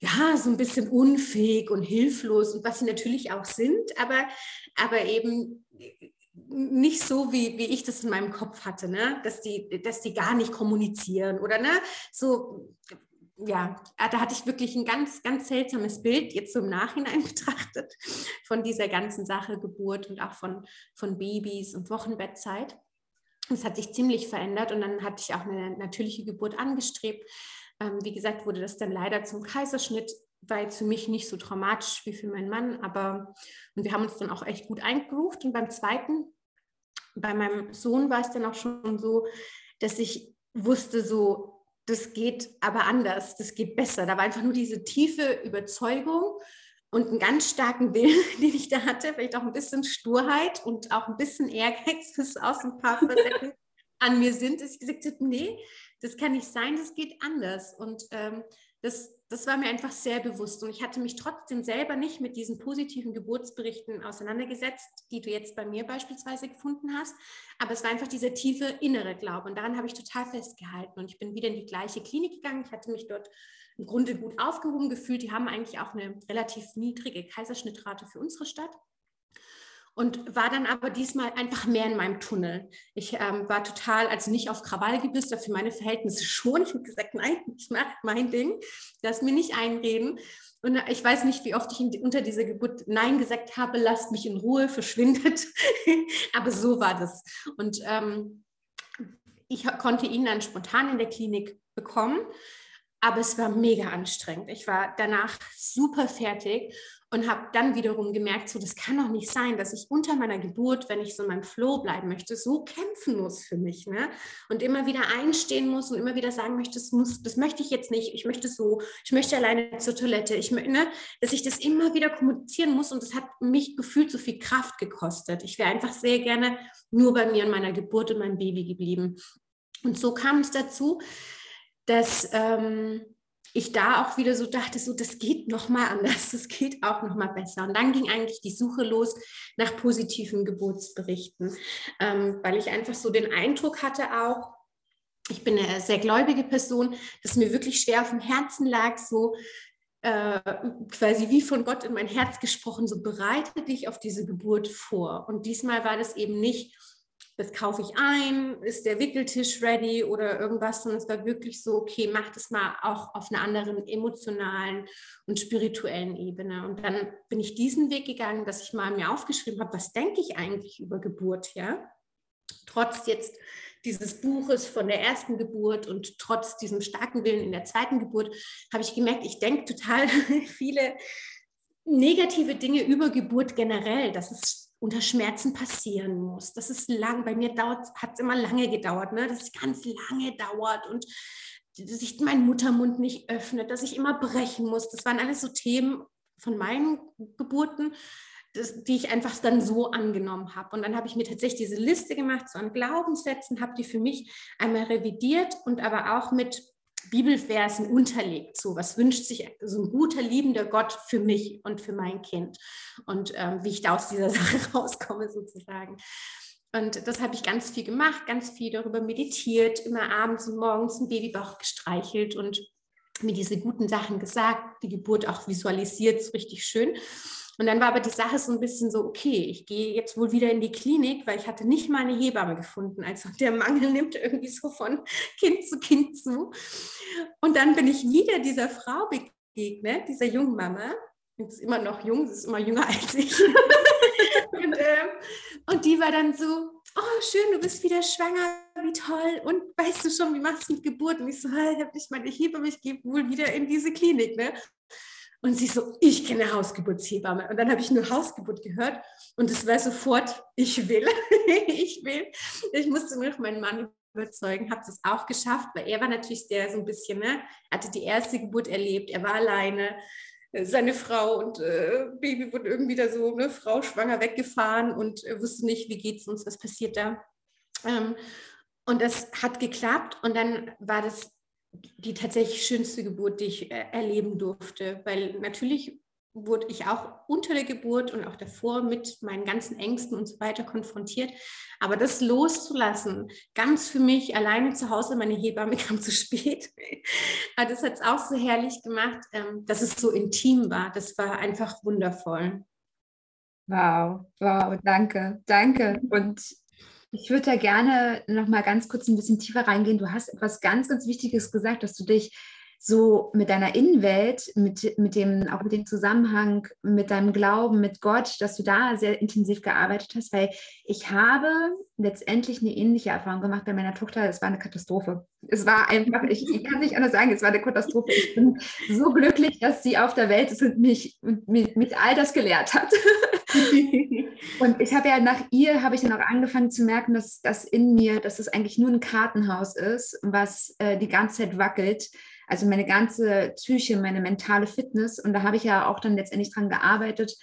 ja, so ein bisschen unfähig und hilflos und was sie natürlich auch sind, aber, aber eben nicht so, wie, wie ich das in meinem Kopf hatte, ne? dass, die, dass die gar nicht kommunizieren oder ne? so ja, ah, da hatte ich wirklich ein ganz, ganz seltsames Bild, jetzt im Nachhinein betrachtet, von dieser ganzen Sache Geburt und auch von, von Babys und Wochenbettzeit. Es hat sich ziemlich verändert und dann hatte ich auch eine natürliche Geburt angestrebt. Ähm, wie gesagt, wurde das dann leider zum Kaiserschnitt, jetzt für mich nicht so traumatisch wie für meinen Mann, aber und wir haben uns dann auch echt gut eingeruft. Und beim zweiten, bei meinem Sohn war es dann auch schon so, dass ich wusste, so das geht aber anders, das geht besser. Da war einfach nur diese tiefe Überzeugung und einen ganz starken Willen, den ich da hatte, vielleicht auch ein bisschen Sturheit und auch ein bisschen Ehrgeiz, das aus ein paar Facetten an mir sind, dass ich gesagt habe, nee, das kann nicht sein, das geht anders. Und ähm, das, das war mir einfach sehr bewusst. Und ich hatte mich trotzdem selber nicht mit diesen positiven Geburtsberichten auseinandergesetzt, die du jetzt bei mir beispielsweise gefunden hast. Aber es war einfach dieser tiefe innere Glaube. Und daran habe ich total festgehalten. Und ich bin wieder in die gleiche Klinik gegangen. Ich hatte mich dort im Grunde gut aufgehoben gefühlt. Die haben eigentlich auch eine relativ niedrige Kaiserschnittrate für unsere Stadt und war dann aber diesmal einfach mehr in meinem Tunnel. Ich ähm, war total, also nicht auf Krawall gebüßt, aber für meine Verhältnisse schon. Ich habe gesagt, nein, ich mache mein Ding, lass mir nicht einreden. Und ich weiß nicht, wie oft ich unter dieser Geburt Nein gesagt habe, lasst mich in Ruhe, verschwindet. aber so war das. Und ähm, ich konnte ihn dann spontan in der Klinik bekommen. Aber es war mega anstrengend. Ich war danach super fertig und habe dann wiederum gemerkt, so das kann doch nicht sein, dass ich unter meiner Geburt, wenn ich so in meinem Flow bleiben möchte, so kämpfen muss für mich, ne? Und immer wieder einstehen muss und immer wieder sagen möchte, das muss, das möchte ich jetzt nicht, ich möchte so, ich möchte alleine zur Toilette, ich ne? dass ich das immer wieder kommunizieren muss und das hat mich gefühlt so viel Kraft gekostet. Ich wäre einfach sehr gerne nur bei mir in meiner Geburt und meinem Baby geblieben. Und so kam es dazu, dass ähm, ich da auch wieder so dachte, so das geht noch mal anders, das geht auch noch mal besser. Und dann ging eigentlich die Suche los nach positiven Geburtsberichten, ähm, weil ich einfach so den Eindruck hatte auch, ich bin eine sehr gläubige Person, dass mir wirklich schwer auf dem Herzen lag, so äh, quasi wie von Gott in mein Herz gesprochen, so bereite dich auf diese Geburt vor. Und diesmal war das eben nicht, das kaufe ich ein, ist der Wickeltisch ready oder irgendwas, sondern es war wirklich so, okay, mach das mal auch auf einer anderen emotionalen und spirituellen Ebene. Und dann bin ich diesen Weg gegangen, dass ich mal mir aufgeschrieben habe, was denke ich eigentlich über Geburt, ja? Trotz jetzt dieses Buches von der ersten Geburt und trotz diesem starken Willen in der zweiten Geburt habe ich gemerkt, ich denke total viele negative Dinge über Geburt generell, dass es unter Schmerzen passieren muss. Das ist lang, bei mir hat es immer lange gedauert, ne? dass es ganz lange dauert und dass sich mein Muttermund nicht öffnet, dass ich immer brechen muss. Das waren alles so Themen von meinen Geburten, das, die ich einfach dann so angenommen habe. Und dann habe ich mir tatsächlich diese Liste gemacht, so an Glaubenssätzen, habe die für mich einmal revidiert und aber auch mit Bibelversen unterlegt. So, was wünscht sich so ein guter, liebender Gott für mich und für mein Kind? Und ähm, wie ich da aus dieser Sache rauskomme, sozusagen. Und das habe ich ganz viel gemacht, ganz viel darüber meditiert, immer abends und morgens ein Babybauch gestreichelt und mir diese guten Sachen gesagt, die Geburt auch visualisiert, so richtig schön. Und dann war aber die Sache so ein bisschen so, okay, ich gehe jetzt wohl wieder in die Klinik, weil ich hatte nicht mal eine Hebamme gefunden. Also der Mangel nimmt irgendwie so von Kind zu Kind zu. Und dann bin ich wieder dieser Frau begegnet, dieser jungen Mama. Sie ist immer noch jung, sie ist immer jünger als ich. und, äh, und die war dann so, oh schön, du bist wieder schwanger, wie toll. Und weißt du schon, wie machst du mit Geburt? Und ich so, ich habe nicht meine Hebamme, ich gehe wohl wieder in diese Klinik. Ne? Und sie so, ich kenne Hausgeburtshebamme. Und dann habe ich nur Hausgeburt gehört und es war sofort, ich will, ich will. Ich musste nur noch meinen Mann überzeugen, habe das auch geschafft, weil er war natürlich der so ein bisschen, ne, hatte die erste Geburt erlebt, er war alleine, äh, seine Frau und äh, Baby wurde irgendwie da so, eine Frau schwanger weggefahren und äh, wusste nicht, wie geht es uns, was passiert da. Ähm, und das hat geklappt und dann war das die tatsächlich schönste Geburt, die ich äh, erleben durfte, weil natürlich wurde ich auch unter der Geburt und auch davor mit meinen ganzen Ängsten und so weiter konfrontiert. Aber das loszulassen, ganz für mich alleine zu Hause, meine Hebamme kam zu spät. Aber das hat es auch so herrlich gemacht, ähm, dass es so intim war. Das war einfach wundervoll. Wow, wow, danke, danke. Und ich würde da gerne noch mal ganz kurz ein bisschen tiefer reingehen. Du hast etwas ganz, ganz Wichtiges gesagt, dass du dich so mit deiner Innenwelt, mit, mit dem, auch mit dem Zusammenhang, mit deinem Glauben, mit Gott, dass du da sehr intensiv gearbeitet hast, weil ich habe letztendlich eine ähnliche Erfahrung gemacht bei meiner Tochter. Es war eine Katastrophe. Es war einfach, ich, ich kann nicht anders sagen, es war eine Katastrophe. Ich bin so glücklich, dass sie auf der Welt ist und mich, mich, mich all das gelehrt hat. Und ich habe ja nach ihr, habe ich dann auch angefangen zu merken, dass das in mir, dass es eigentlich nur ein Kartenhaus ist, was äh, die ganze Zeit wackelt. Also meine ganze Psyche, meine mentale Fitness. Und da habe ich ja auch dann letztendlich dran gearbeitet,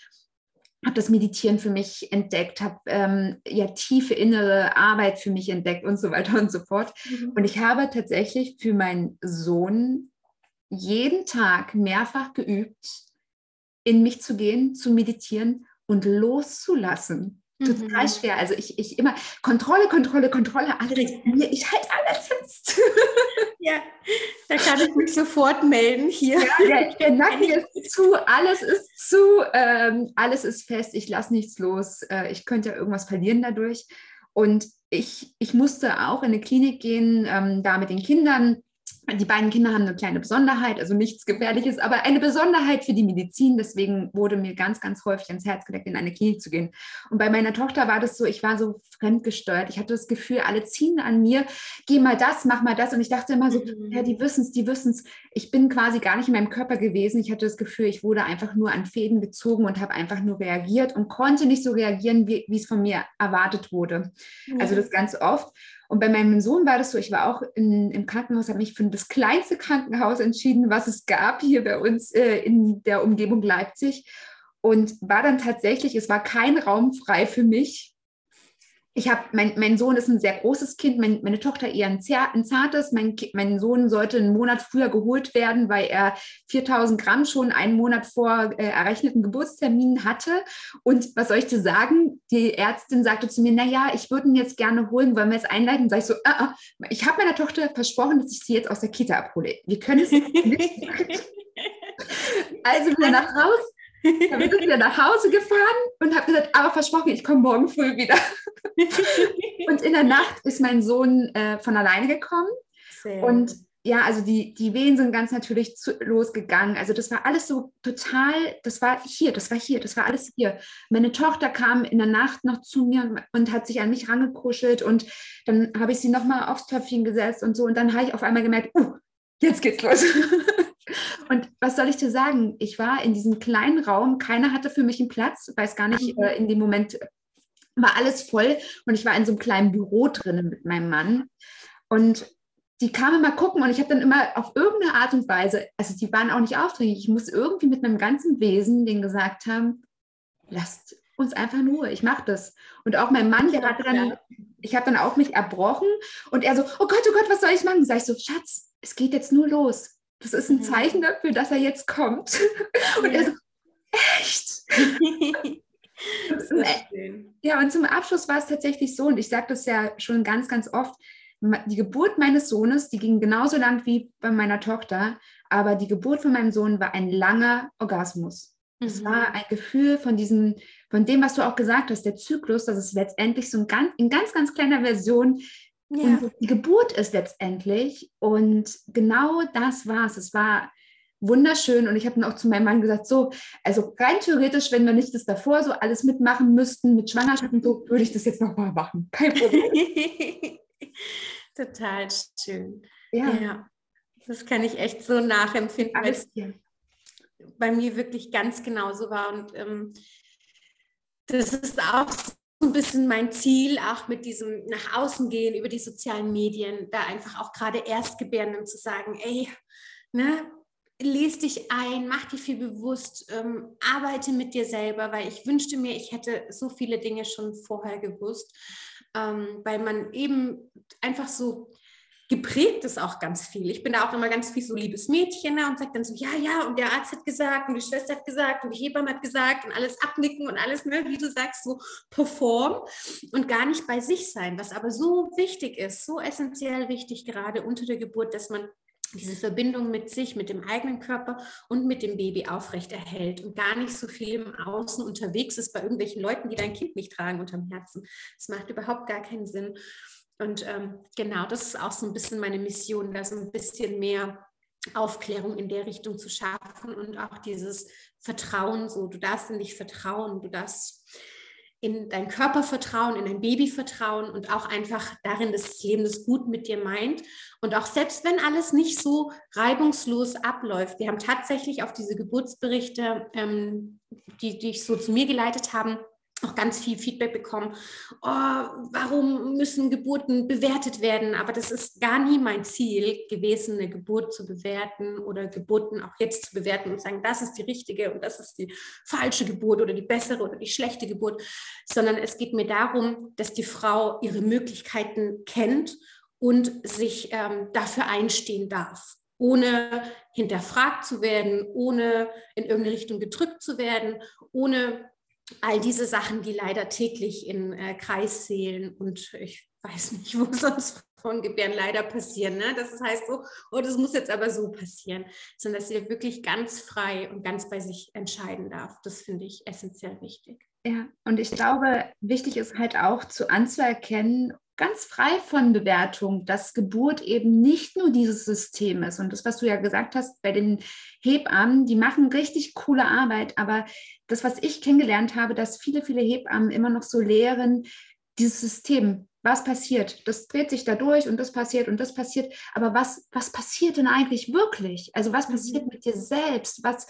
habe das Meditieren für mich entdeckt, habe ähm, ja tiefe innere Arbeit für mich entdeckt und so weiter und so fort. Mhm. Und ich habe tatsächlich für meinen Sohn jeden Tag mehrfach geübt, in mich zu gehen, zu meditieren und loszulassen. Total mhm. schwer. Also ich, ich immer Kontrolle, Kontrolle, Kontrolle, alles mir, ich halte alles fest. Ja, da kann ich mich sofort melden hier. Ja, der, der Nacken ist zu, alles ist zu, ähm, alles ist fest, ich lasse nichts los. Äh, ich könnte ja irgendwas verlieren dadurch. Und ich, ich musste auch in eine Klinik gehen, ähm, da mit den Kindern die beiden Kinder haben eine kleine Besonderheit, also nichts Gefährliches, aber eine Besonderheit für die Medizin. Deswegen wurde mir ganz, ganz häufig ans Herz gelegt, in eine Klinik zu gehen. Und bei meiner Tochter war das so, ich war so fremdgesteuert. Ich hatte das Gefühl, alle ziehen an mir, geh mal das, mach mal das. Und ich dachte immer so, mhm. ja, die wissen es, die wissen es. Ich bin quasi gar nicht in meinem Körper gewesen. Ich hatte das Gefühl, ich wurde einfach nur an Fäden gezogen und habe einfach nur reagiert und konnte nicht so reagieren, wie, es von mir erwartet wurde. Mhm. Also das ganz oft. Und bei meinem Sohn war das so, ich war auch in, im Krankenhaus, habe mich für das kleinste Krankenhaus entschieden, was es gab hier bei uns äh, in der Umgebung Leipzig. Und war dann tatsächlich, es war kein Raum frei für mich, ich habe, mein, mein Sohn ist ein sehr großes Kind, mein, meine Tochter eher ein, ein zartes. Mein, mein Sohn sollte einen Monat früher geholt werden, weil er 4000 Gramm schon einen Monat vor äh, errechneten Geburtstermin hatte. Und was soll ich dir sagen? Die Ärztin sagte zu mir, naja, ich würde ihn jetzt gerne holen, wollen wir jetzt einleiten? Sag ich so, ah, ah. ich habe meiner Tochter versprochen, dass ich sie jetzt aus der Kita abhole. Wir können es nicht. Also wieder nach Hause. Dann bin ich wieder nach Hause gefahren und habe gesagt, aber versprochen, ich komme morgen früh wieder. und in der Nacht ist mein Sohn äh, von alleine gekommen. Sehr. Und ja, also die, die Wehen sind ganz natürlich zu, losgegangen. Also das war alles so total, das war hier, das war hier, das war alles hier. Meine Tochter kam in der Nacht noch zu mir und, und hat sich an mich rangekuschelt und dann habe ich sie nochmal aufs Töpfchen gesetzt und so und dann habe ich auf einmal gemerkt, uh, jetzt geht's los. und was soll ich dir sagen? Ich war in diesem kleinen Raum, keiner hatte für mich einen Platz, weiß gar nicht, mhm. äh, in dem Moment war alles voll und ich war in so einem kleinen Büro drinnen mit meinem Mann. Und die kamen mal gucken und ich habe dann immer auf irgendeine Art und Weise, also die waren auch nicht aufdringlich, ich muss irgendwie mit meinem ganzen Wesen denen gesagt haben, lasst uns einfach in Ruhe, ich mache das. Und auch mein Mann, der hatte dann, ich habe dann auch mich erbrochen und er so, oh Gott, oh Gott, was soll ich machen? Sag ich so, Schatz, es geht jetzt nur los. Das ist ein. Zeichen dafür, dass er jetzt kommt. Und er so, echt? ja, und zum Abschluss war es tatsächlich so, und ich sage das ja schon ganz, ganz oft, die Geburt meines Sohnes, die ging genauso lang wie bei meiner Tochter, aber die Geburt von meinem Sohn war ein langer Orgasmus. Mhm. Es war ein Gefühl von diesem, von dem, was du auch gesagt hast, der Zyklus, dass es letztendlich so ein ganz, in ganz, ganz kleiner Version ja. und die Geburt ist letztendlich. Und genau das war es. Es war wunderschön und ich habe dann auch zu meinem Mann gesagt, so, also rein theoretisch, wenn wir nicht das davor so alles mitmachen müssten mit Schwangerschaft und so, würde ich das jetzt nochmal machen. Kein Problem. Total schön. Ja. ja. Das kann ich echt so nachempfinden, weil es bei mir wirklich ganz genauso war. Und ähm, das ist auch ein bisschen mein Ziel, auch mit diesem nach außen gehen über die sozialen Medien, da einfach auch gerade Erstgebärenden zu sagen, ey, ne, lese dich ein, mach dir viel bewusst, ähm, arbeite mit dir selber, weil ich wünschte mir, ich hätte so viele Dinge schon vorher gewusst. Ähm, weil man eben einfach so geprägt ist auch ganz viel. Ich bin da auch immer ganz viel so liebes Mädchen ne, und sage dann so, ja, ja, und der Arzt hat gesagt und die Schwester hat gesagt und die Hebamme hat gesagt und alles abnicken und alles, ne, wie du sagst, so perform und gar nicht bei sich sein, was aber so wichtig ist, so essentiell wichtig gerade unter der Geburt, dass man diese Verbindung mit sich, mit dem eigenen Körper und mit dem Baby aufrechterhält und gar nicht so viel im Außen unterwegs ist bei irgendwelchen Leuten, die dein Kind nicht tragen unterm Herzen. Das macht überhaupt gar keinen Sinn. Und ähm, genau, das ist auch so ein bisschen meine Mission, da so ein bisschen mehr Aufklärung in der Richtung zu schaffen und auch dieses Vertrauen, so du darfst in dich vertrauen, du darfst in deinen Körper vertrauen, in dein Baby vertrauen und auch einfach darin, dass das Leben das gut mit dir meint. Und auch selbst wenn alles nicht so reibungslos abläuft, wir haben tatsächlich auf diese Geburtsberichte, ähm, die, die ich so zu mir geleitet haben, auch ganz viel Feedback bekommen, oh, warum müssen Geburten bewertet werden? Aber das ist gar nie mein Ziel gewesen, eine Geburt zu bewerten oder Geburten auch jetzt zu bewerten und sagen, das ist die richtige und das ist die falsche Geburt oder die bessere oder die schlechte Geburt, sondern es geht mir darum, dass die Frau ihre Möglichkeiten kennt und sich ähm, dafür einstehen darf. Ohne hinterfragt zu werden, ohne in irgendeine Richtung gedrückt zu werden, ohne all diese Sachen, die leider täglich in äh, Kreissälen und ich weiß nicht, wo sonst von Gebären leider passieren. Ne? Das heißt so, oh, das muss jetzt aber so passieren, sondern dass sie wirklich ganz frei und ganz bei sich entscheiden darf. Das finde ich essentiell wichtig. Ja, und ich glaube, wichtig ist halt auch zu anzuerkennen ganz frei von Bewertung, dass Geburt eben nicht nur dieses System ist. Und das, was du ja gesagt hast bei den Hebammen, die machen richtig coole Arbeit. Aber das, was ich kennengelernt habe, dass viele, viele Hebammen immer noch so lehren, dieses System, was passiert? Das dreht sich da durch und das passiert und das passiert. Aber was, was passiert denn eigentlich wirklich? Also was passiert mhm. mit dir selbst? Was,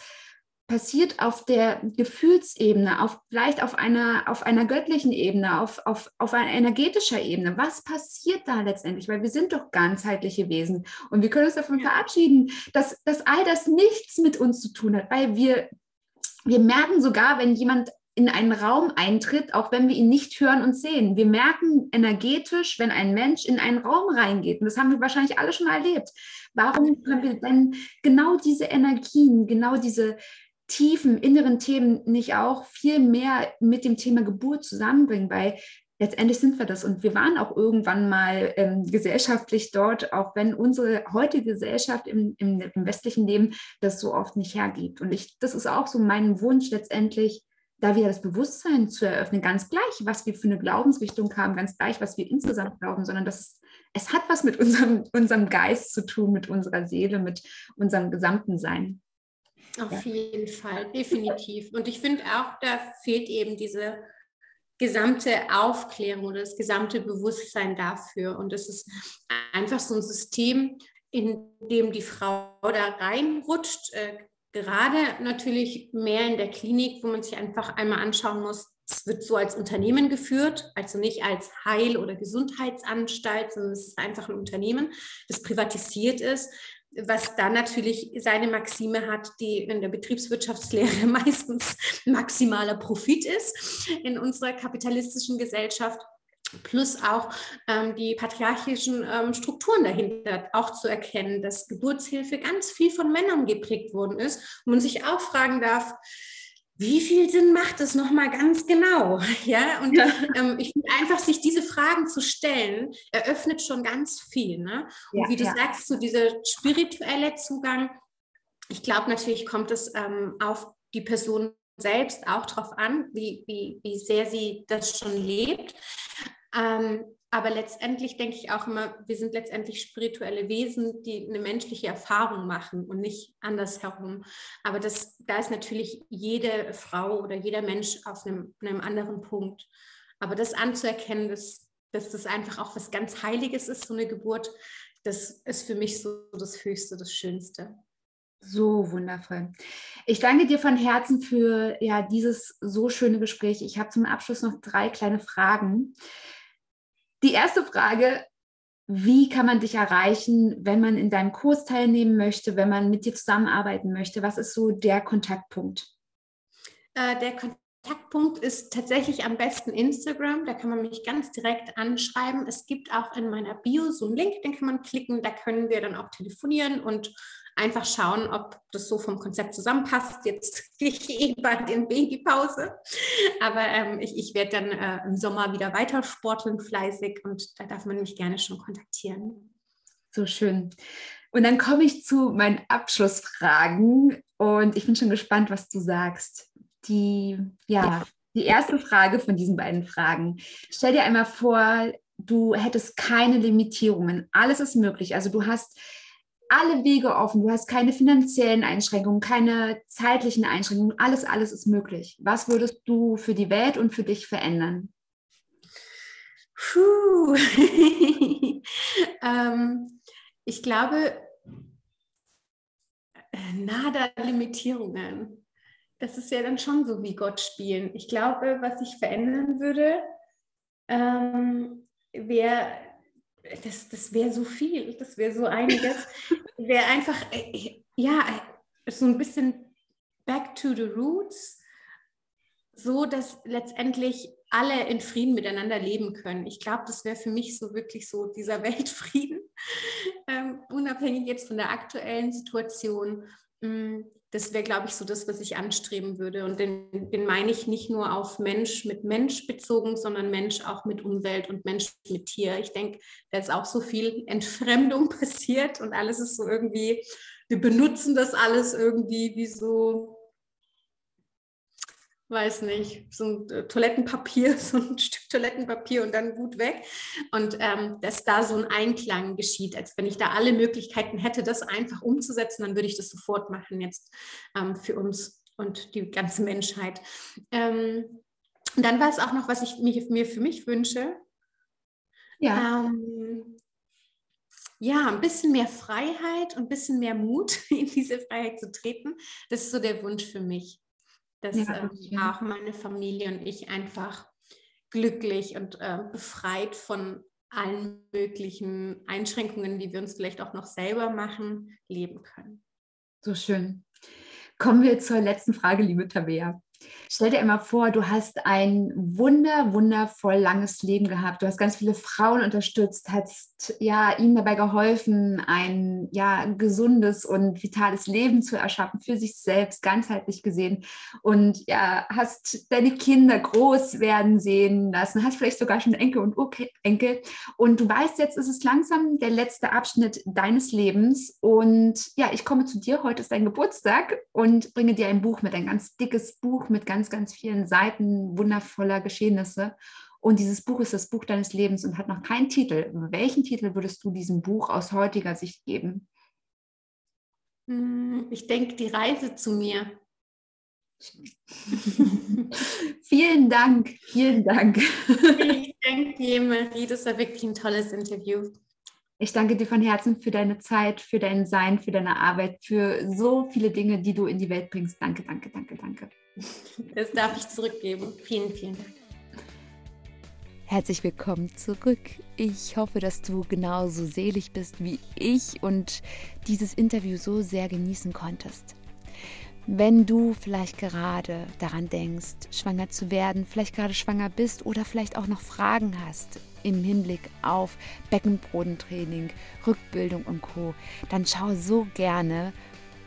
passiert auf der Gefühlsebene, auf, vielleicht auf einer, auf einer göttlichen Ebene, auf, auf, auf einer energetischer Ebene. Was passiert da letztendlich? Weil wir sind doch ganzheitliche Wesen und wir können uns davon ja. verabschieden, dass, dass all das nichts mit uns zu tun hat, weil wir, wir merken sogar, wenn jemand in einen Raum eintritt, auch wenn wir ihn nicht hören und sehen. Wir merken energetisch, wenn ein Mensch in einen Raum reingeht. Und das haben wir wahrscheinlich alle schon erlebt. Warum können wir denn genau diese Energien, genau diese, tiefen inneren Themen nicht auch viel mehr mit dem Thema Geburt zusammenbringen, weil letztendlich sind wir das. Und wir waren auch irgendwann mal ähm, gesellschaftlich dort, auch wenn unsere heutige Gesellschaft im, im, im, westlichen Leben das so oft nicht hergibt. Und ich, das ist auch so mein Wunsch letztendlich, da wieder das Bewusstsein zu eröffnen, ganz gleich, was wir für eine Glaubensrichtung haben, ganz gleich, was wir insgesamt glauben, sondern dass es, hat was mit unserem, unserem Geist zu tun, mit unserer Seele, mit unserem gesamten Sein. Auf ja. jeden Fall, definitiv. Und ich finde auch, da fehlt eben diese gesamte Aufklärung oder das gesamte Bewusstsein dafür. Und es ist einfach so ein System, in dem die Frau da reinrutscht, äh, gerade natürlich mehr in der Klinik, wo man sich einfach einmal anschauen muss, es wird so als Unternehmen geführt, also nicht als Heil- oder Gesundheitsanstalt, sondern es ist einfach ein Unternehmen, das privatisiert ist was dann natürlich seine Maxime hat, die in der Betriebswirtschaftslehre meistens maximaler Profit ist in unserer kapitalistischen Gesellschaft. Plus auch ähm, die patriarchischen ähm, Strukturen dahinter auch zu erkennen, dass Geburtshilfe ganz viel von Männern geprägt worden ist. Und man sich auch fragen darf, wie viel Sinn macht es nochmal ganz genau? Ja, und ja. Ähm, ich finde einfach, sich diese Fragen zu stellen, eröffnet schon ganz viel. Ne? Und ja, wie du ja. sagst, so dieser spirituelle Zugang, ich glaube natürlich kommt es ähm, auf die Person selbst auch darauf an, wie, wie, wie sehr sie das schon lebt. Ähm, aber letztendlich denke ich auch immer, wir sind letztendlich spirituelle Wesen, die eine menschliche Erfahrung machen und nicht andersherum. Aber das, da ist natürlich jede Frau oder jeder Mensch auf einem, einem anderen Punkt. Aber das anzuerkennen, dass, dass das einfach auch was ganz Heiliges ist, so eine Geburt, das ist für mich so das Höchste, das Schönste. So wundervoll. Ich danke dir von Herzen für ja, dieses so schöne Gespräch. Ich habe zum Abschluss noch drei kleine Fragen. Die erste Frage, wie kann man dich erreichen, wenn man in deinem Kurs teilnehmen möchte, wenn man mit dir zusammenarbeiten möchte? Was ist so der Kontaktpunkt? Äh, der Kontaktpunkt ist tatsächlich am besten Instagram. Da kann man mich ganz direkt anschreiben. Es gibt auch in meiner Bio so einen Link, den kann man klicken. Da können wir dann auch telefonieren und einfach schauen, ob das so vom Konzept zusammenpasst. Jetzt gehe ich eh bald in Babypause, aber ähm, ich, ich werde dann äh, im Sommer wieder weiter sporteln, fleißig und da darf man mich gerne schon kontaktieren. So schön. Und dann komme ich zu meinen Abschlussfragen und ich bin schon gespannt, was du sagst. Die, ja, die erste Frage von diesen beiden Fragen. Stell dir einmal vor, du hättest keine Limitierungen. Alles ist möglich. Also du hast alle Wege offen. Du hast keine finanziellen Einschränkungen, keine zeitlichen Einschränkungen. Alles, alles ist möglich. Was würdest du für die Welt und für dich verändern? Puh. ähm, ich glaube, äh, nada Limitierungen. Das ist ja dann schon so wie Gott spielen. Ich glaube, was ich verändern würde, ähm, wäre das, das wäre so viel, das wäre so einiges. wäre einfach, äh, ja, so ein bisschen back to the roots, so dass letztendlich alle in Frieden miteinander leben können. Ich glaube, das wäre für mich so wirklich so dieser Weltfrieden, ähm, unabhängig jetzt von der aktuellen Situation. Das wäre, glaube ich, so das, was ich anstreben würde. Und den, den meine ich nicht nur auf Mensch mit Mensch bezogen, sondern Mensch auch mit Umwelt und Mensch mit Tier. Ich denke, da ist auch so viel Entfremdung passiert und alles ist so irgendwie, wir benutzen das alles irgendwie wie so weiß nicht, so ein äh, Toilettenpapier, so ein Stück Toilettenpapier und dann gut weg. Und ähm, dass da so ein Einklang geschieht, als wenn ich da alle Möglichkeiten hätte, das einfach umzusetzen, dann würde ich das sofort machen jetzt ähm, für uns und die ganze Menschheit. Ähm, und dann war es auch noch, was ich mir, mir für mich wünsche. Ja. Ähm, ja, ein bisschen mehr Freiheit und ein bisschen mehr Mut, in diese Freiheit zu treten. Das ist so der Wunsch für mich dass ja, ähm, auch meine Familie und ich einfach glücklich und äh, befreit von allen möglichen Einschränkungen, die wir uns vielleicht auch noch selber machen, leben können. So schön. Kommen wir zur letzten Frage, liebe Tabea. Stell dir einmal vor, du hast ein wunder, wundervoll langes Leben gehabt. Du hast ganz viele Frauen unterstützt, hast ja ihnen dabei geholfen, ein ja gesundes und vitales Leben zu erschaffen für sich selbst, ganzheitlich gesehen. Und ja, hast deine Kinder groß werden sehen lassen, hast vielleicht sogar schon Enkel und Urenkel. Und du weißt, jetzt ist es langsam der letzte Abschnitt deines Lebens. Und ja, ich komme zu dir. Heute ist dein Geburtstag und bringe dir ein Buch mit, ein ganz dickes Buch mit ganz, ganz vielen Seiten wundervoller Geschehnisse. Und dieses Buch ist das Buch deines Lebens und hat noch keinen Titel. Welchen Titel würdest du diesem Buch aus heutiger Sicht geben? Hm, ich denke, die Reise zu mir. vielen Dank, vielen Dank. ich danke dir, Marie. Das war wirklich ein tolles Interview. Ich danke dir von Herzen für deine Zeit, für dein Sein, für deine Arbeit, für so viele Dinge, die du in die Welt bringst. Danke, danke, danke, danke. Das darf ich zurückgeben. Vielen, vielen Dank. Herzlich willkommen zurück. Ich hoffe, dass du genauso selig bist wie ich und dieses Interview so sehr genießen konntest. Wenn du vielleicht gerade daran denkst, schwanger zu werden, vielleicht gerade schwanger bist oder vielleicht auch noch Fragen hast im Hinblick auf Beckenbodentraining, Rückbildung und Co., dann schau so gerne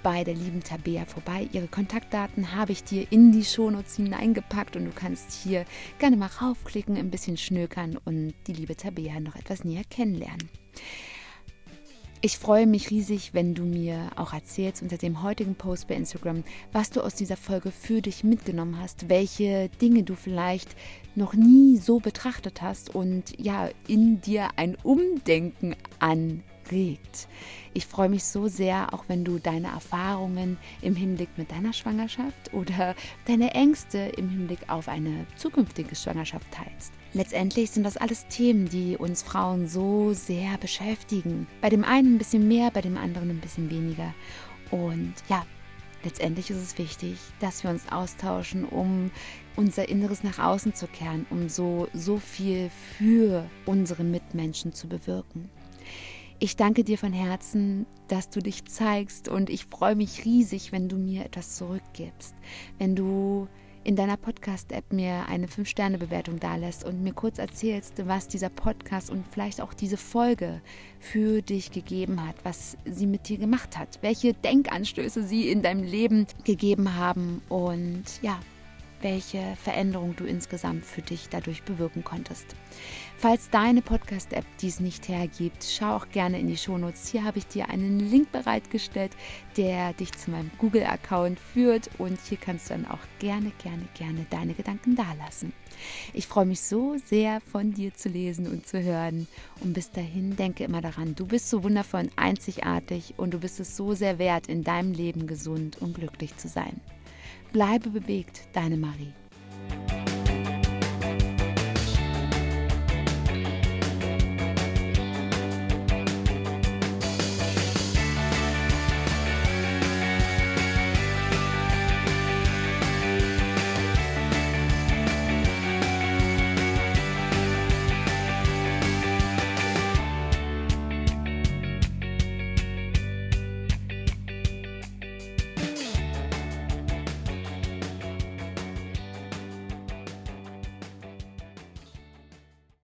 bei der lieben Tabea vorbei. Ihre Kontaktdaten habe ich dir in die Shownotes hineingepackt und du kannst hier gerne mal raufklicken, ein bisschen schnökern und die liebe Tabea noch etwas näher kennenlernen. Ich freue mich riesig, wenn du mir auch erzählst unter dem heutigen Post bei Instagram, was du aus dieser Folge für dich mitgenommen hast, welche Dinge du vielleicht noch nie so betrachtet hast und ja, in dir ein Umdenken anregt. Ich freue mich so sehr, auch wenn du deine Erfahrungen im Hinblick mit deiner Schwangerschaft oder deine Ängste im Hinblick auf eine zukünftige Schwangerschaft teilst. Letztendlich sind das alles Themen, die uns Frauen so sehr beschäftigen. Bei dem einen ein bisschen mehr, bei dem anderen ein bisschen weniger. Und ja, letztendlich ist es wichtig, dass wir uns austauschen, um unser Inneres nach außen zu kehren, um so, so viel für unsere Mitmenschen zu bewirken. Ich danke dir von Herzen, dass du dich zeigst und ich freue mich riesig, wenn du mir etwas zurückgibst, wenn du in deiner Podcast-App mir eine 5-Sterne-Bewertung dalässt und mir kurz erzählst, was dieser Podcast und vielleicht auch diese Folge für dich gegeben hat, was sie mit dir gemacht hat, welche Denkanstöße sie in deinem Leben gegeben haben und ja, welche Veränderung du insgesamt für dich dadurch bewirken konntest. Falls deine Podcast-App dies nicht hergibt, schau auch gerne in die Shownotes. Hier habe ich dir einen Link bereitgestellt, der dich zu meinem Google-Account führt und hier kannst du dann auch gerne, gerne, gerne deine Gedanken dalassen. Ich freue mich so sehr von dir zu lesen und zu hören und bis dahin denke immer daran, du bist so wundervoll und einzigartig und du bist es so sehr wert, in deinem Leben gesund und glücklich zu sein. Bleibe bewegt, deine Marie.